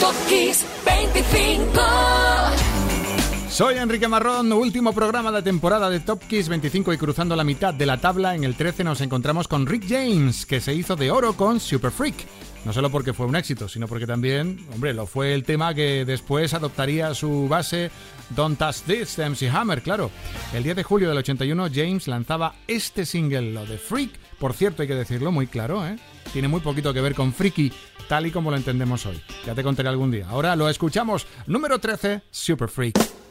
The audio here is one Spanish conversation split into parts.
Top Kiss 25. Soy Enrique Marrón, último programa de temporada de Top Kiss 25 y cruzando la mitad de la tabla, en el 13 nos encontramos con Rick James, que se hizo de oro con Super Freak. No solo porque fue un éxito, sino porque también, hombre, lo fue el tema que después adoptaría su base Don't Touch This de MC Hammer, claro. El 10 de julio del 81 James lanzaba este single, lo de Freak, por cierto hay que decirlo muy claro, ¿eh? Tiene muy poquito que ver con Freaky, tal y como lo entendemos hoy. Ya te contaré algún día. Ahora lo escuchamos. Número 13, Super Freak.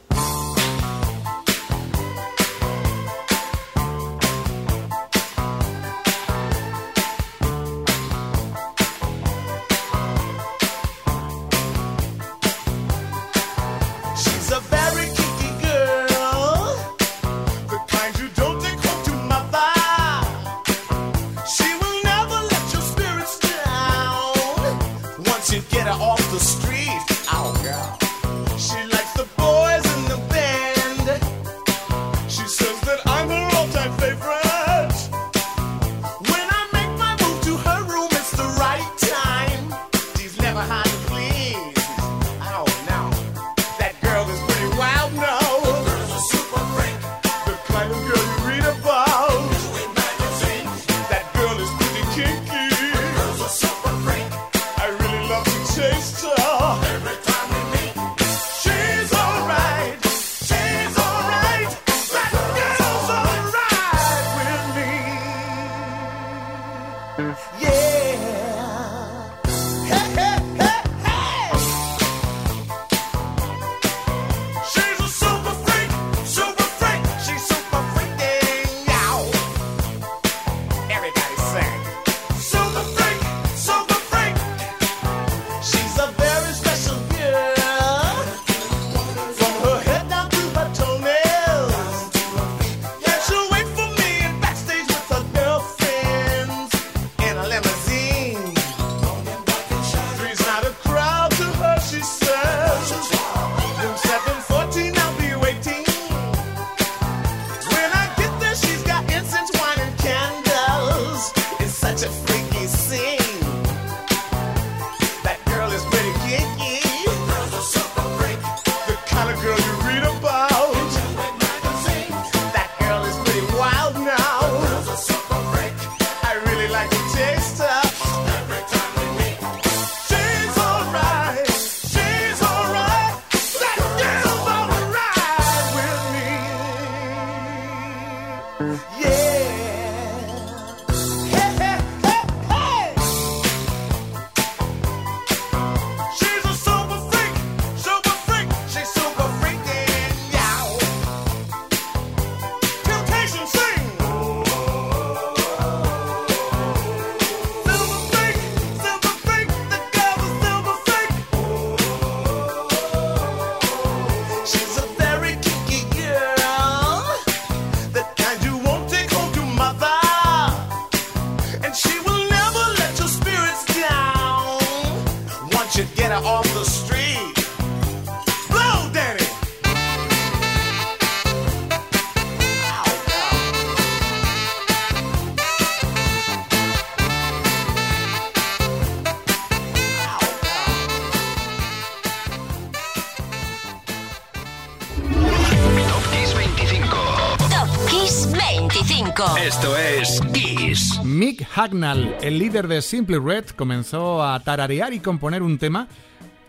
Hagnall, el líder de Simply Red, comenzó a tararear y componer un tema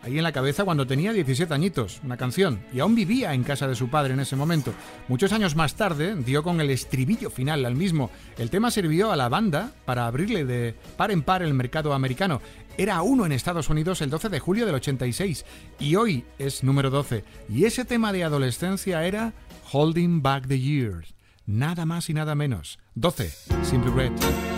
ahí en la cabeza cuando tenía 17 añitos, una canción, y aún vivía en casa de su padre en ese momento. Muchos años más tarde dio con el estribillo final al mismo. El tema sirvió a la banda para abrirle de par en par el mercado americano. Era uno en Estados Unidos el 12 de julio del 86 y hoy es número 12. Y ese tema de adolescencia era Holding Back the Years. Nada más y nada menos. 12. Simply Red.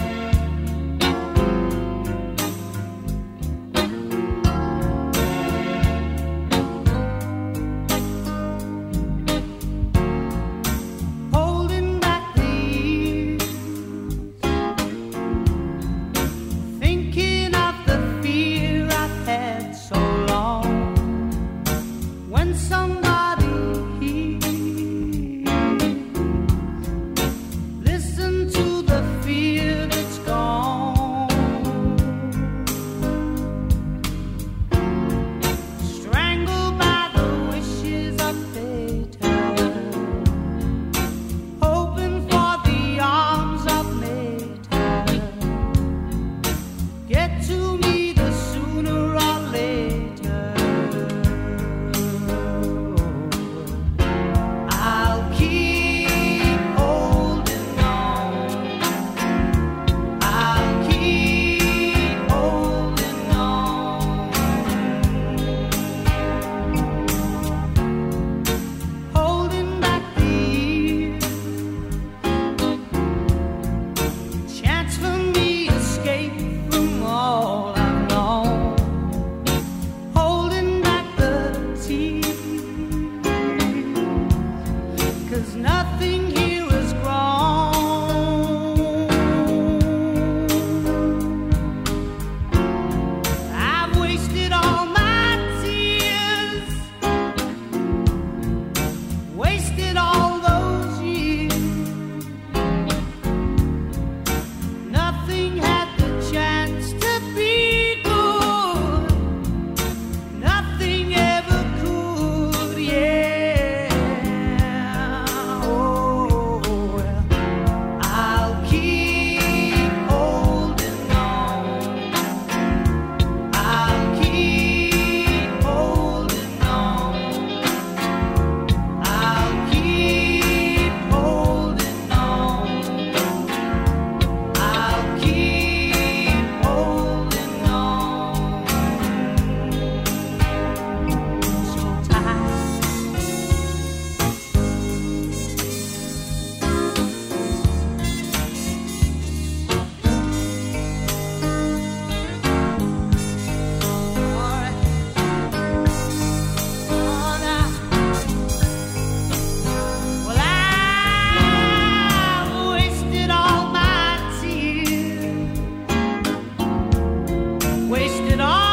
I.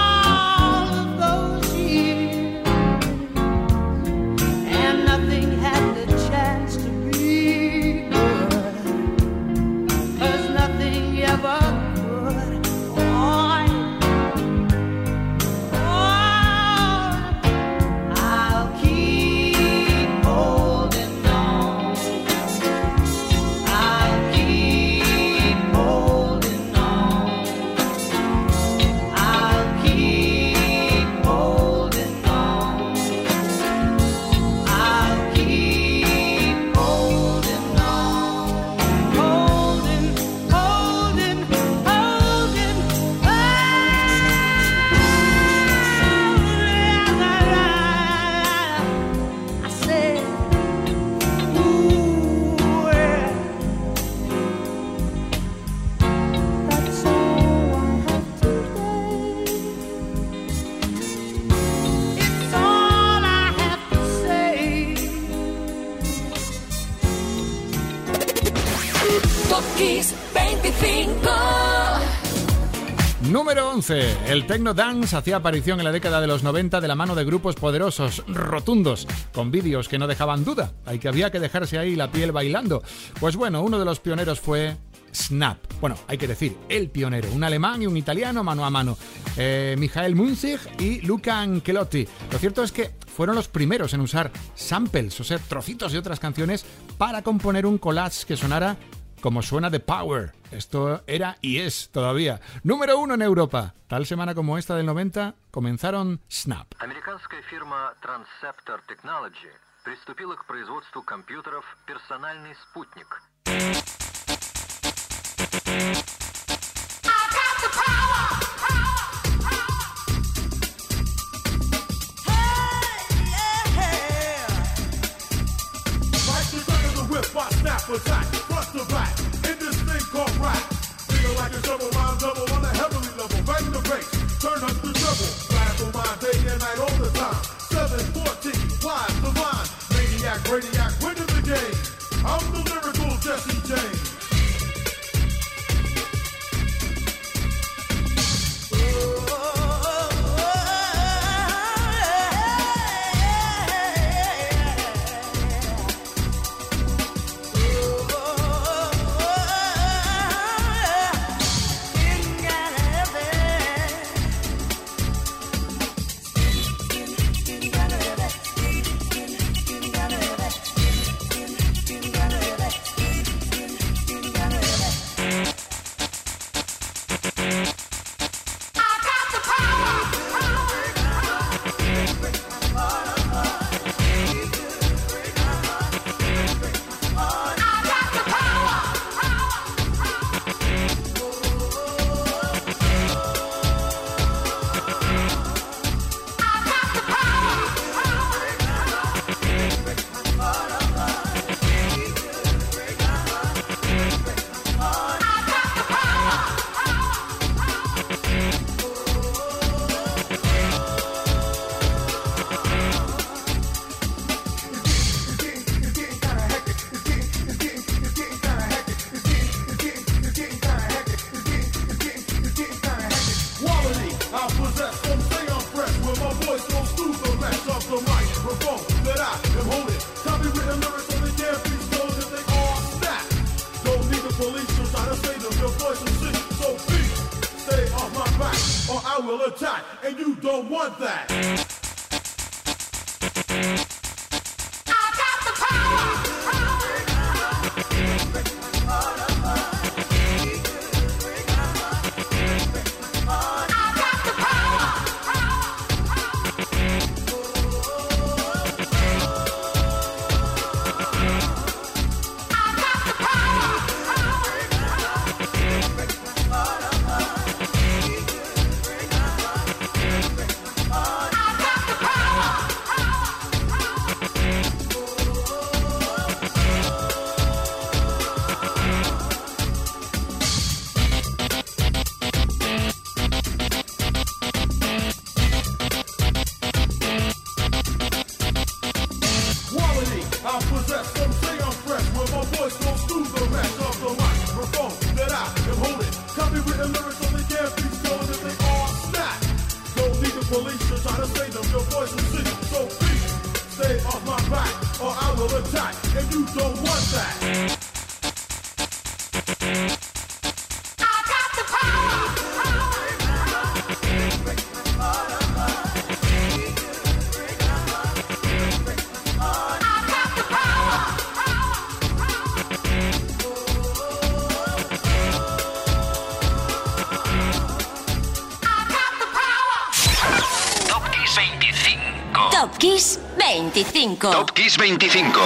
El techno dance hacía aparición en la década de los 90 de la mano de grupos poderosos, rotundos, con vídeos que no dejaban duda, hay que había que dejarse ahí la piel bailando. Pues bueno, uno de los pioneros fue Snap. Bueno, hay que decir, el pionero, un alemán y un italiano mano a mano, eh, Michael Munzig y Luca Ancelotti. Lo cierto es que fueron los primeros en usar samples, o sea, trocitos de otras canciones, para componer un collage que sonara como suena The Power. Esto era y es todavía número uno en Europa. Tal semana como esta del 90 comenzaron Snap. Американская фирма Transceptor Technology приступила к производству компьютеров «Персональный спутник». Attack. Like double on a heavenly level. The turn up the treble. My day and night all the time. 714, live the line. Maniac, radiac, want that. Top Kiss 25. Top Kiss 25.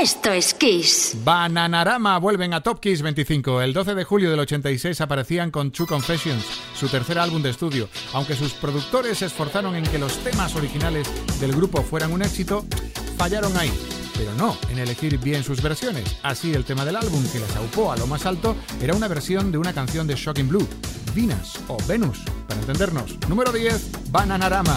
Esto es Kiss. Bananarama vuelven a Top Kiss 25. El 12 de julio del 86 aparecían con True Confessions, su tercer álbum de estudio. Aunque sus productores se esforzaron en que los temas originales del grupo fueran un éxito, fallaron ahí. Pero no en elegir bien sus versiones. Así, el tema del álbum que les aupó a lo más alto era una versión de una canción de Shocking Blue, Venus o Venus, para entendernos. Número 10, Bananarama.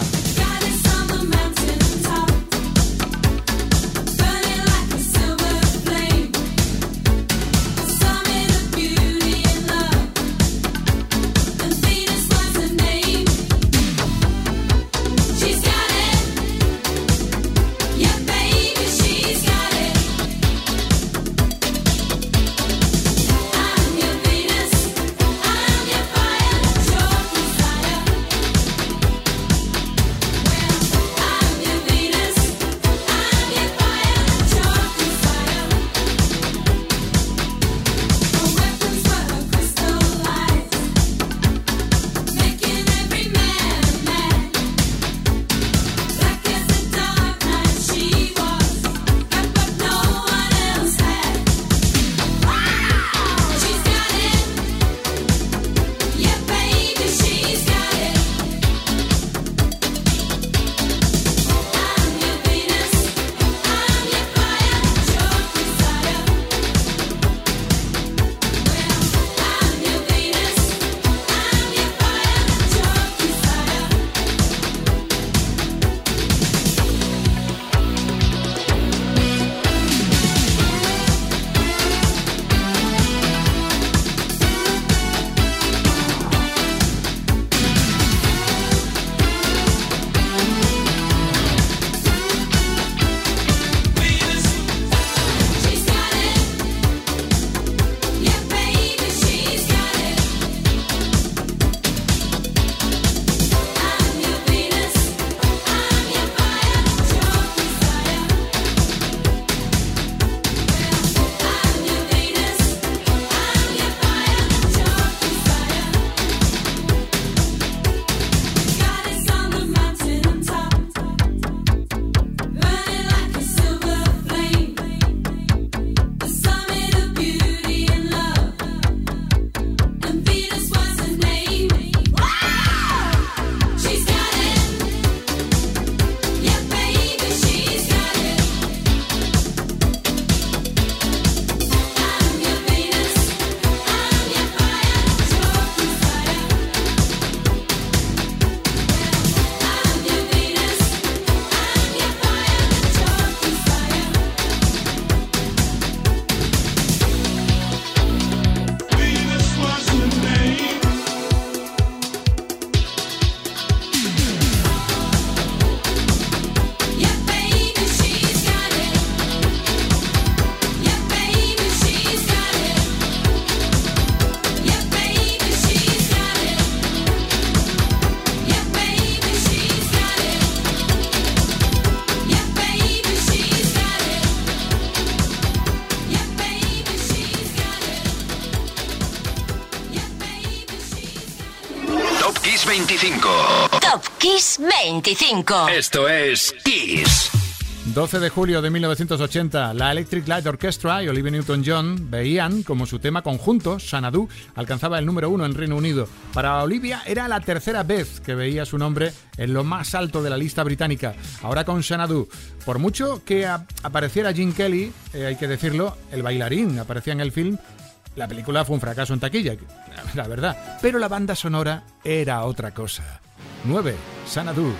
25. Top Kiss 25. Esto es Kiss. 12 de julio de 1980, la Electric Light Orchestra y Olivia Newton-John veían como su tema conjunto, Xanadu, alcanzaba el número uno en Reino Unido. Para Olivia era la tercera vez que veía su nombre en lo más alto de la lista británica. Ahora con Xanadu. Por mucho que apareciera Gene Kelly, eh, hay que decirlo, el bailarín aparecía en el film, la película fue un fracaso en taquilla, la verdad. Pero la banda sonora era otra cosa. 9. Xanadu.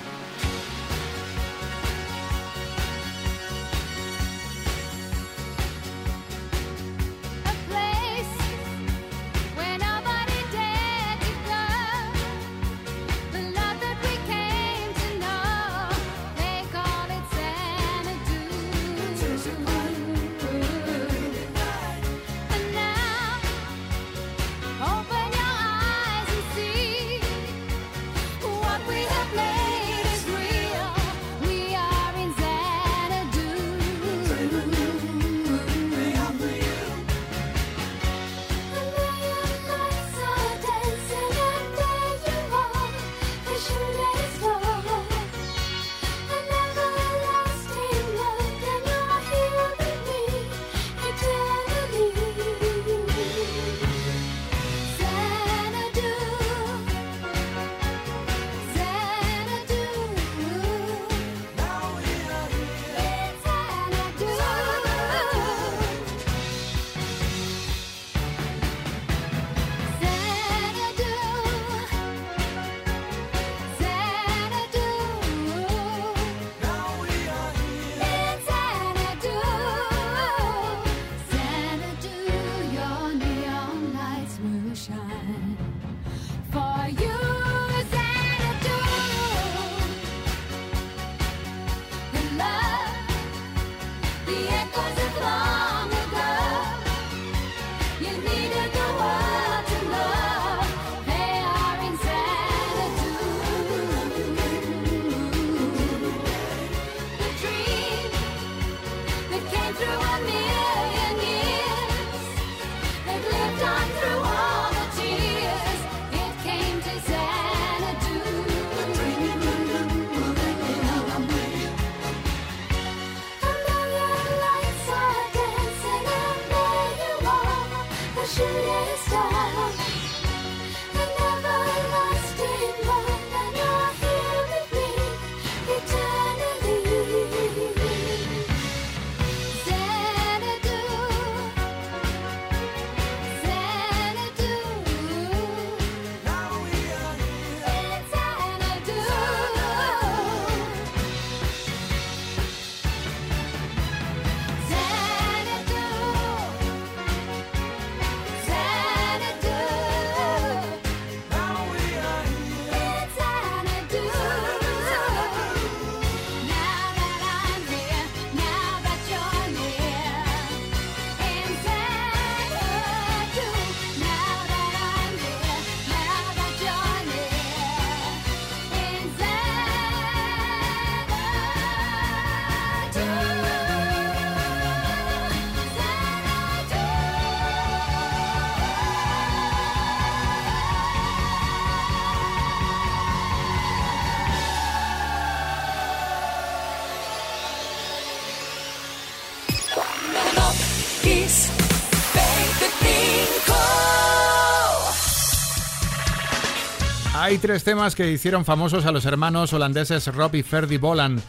Tres temas que hicieron famosos a los hermanos holandeses Rob y Ferdy Bolan,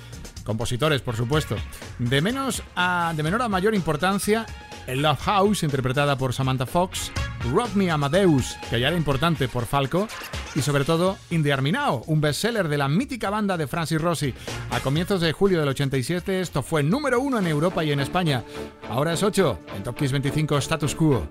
compositores, por supuesto. De, menos a, de menor a mayor importancia, el Love House, interpretada por Samantha Fox, Rob Me Amadeus, que ya era importante por Falco, y sobre todo In the Army Now, un bestseller de la mítica banda de Francis Rossi. A comienzos de julio del 87 esto fue número uno en Europa y en España. Ahora es 8 en Top Kiss 25 Status Quo.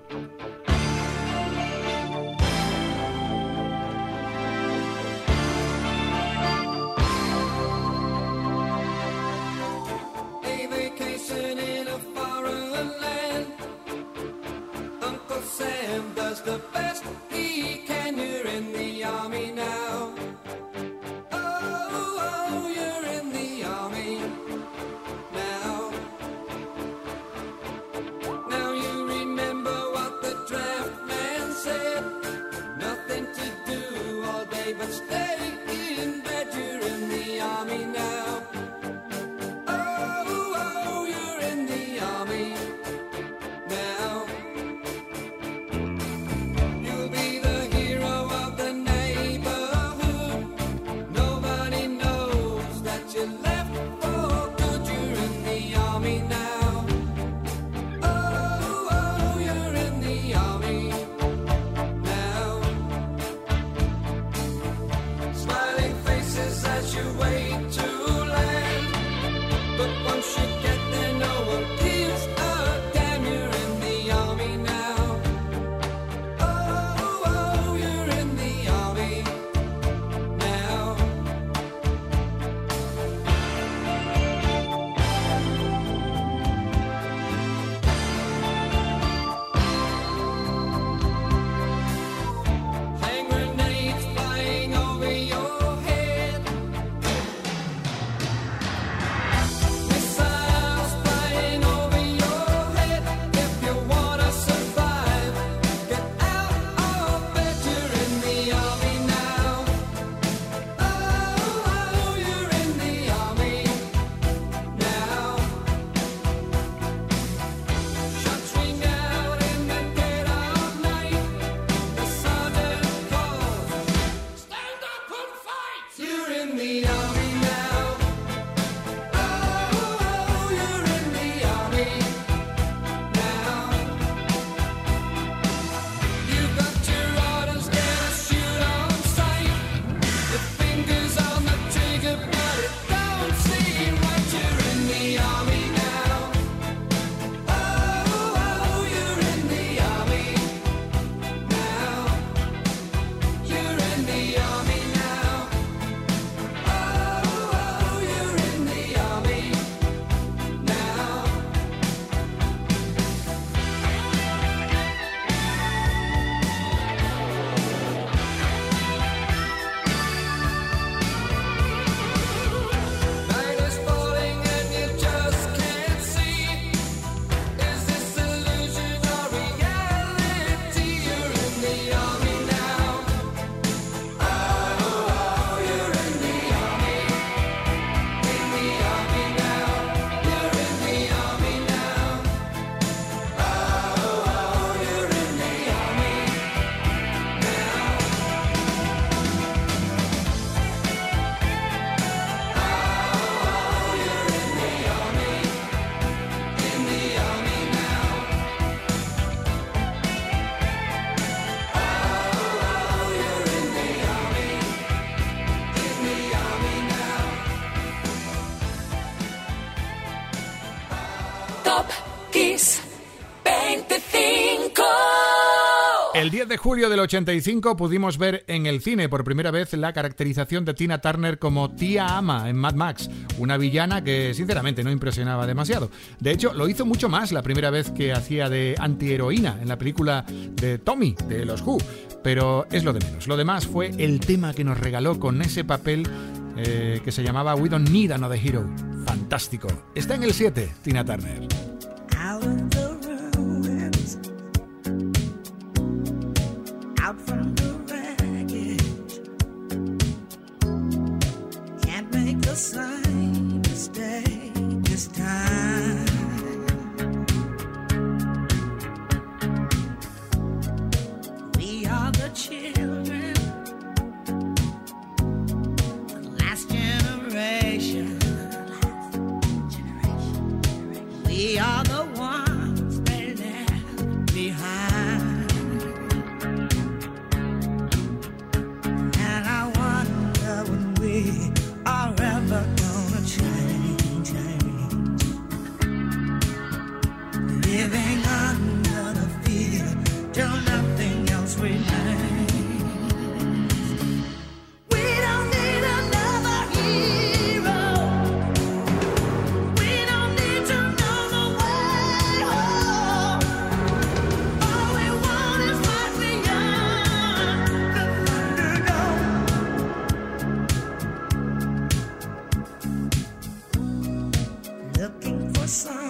El 10 de julio del 85 pudimos ver en el cine por primera vez la caracterización de Tina Turner como tía ama en Mad Max, una villana que sinceramente no impresionaba demasiado. De hecho, lo hizo mucho más la primera vez que hacía de antiheroína en la película de Tommy, de los Who, pero es lo de menos. Lo demás fue el tema que nos regaló con ese papel eh, que se llamaba We Don't Need Another Hero. Fantástico. Está en el 7, Tina Turner. Out from the wreckage. Can't make the same mistake this time. side.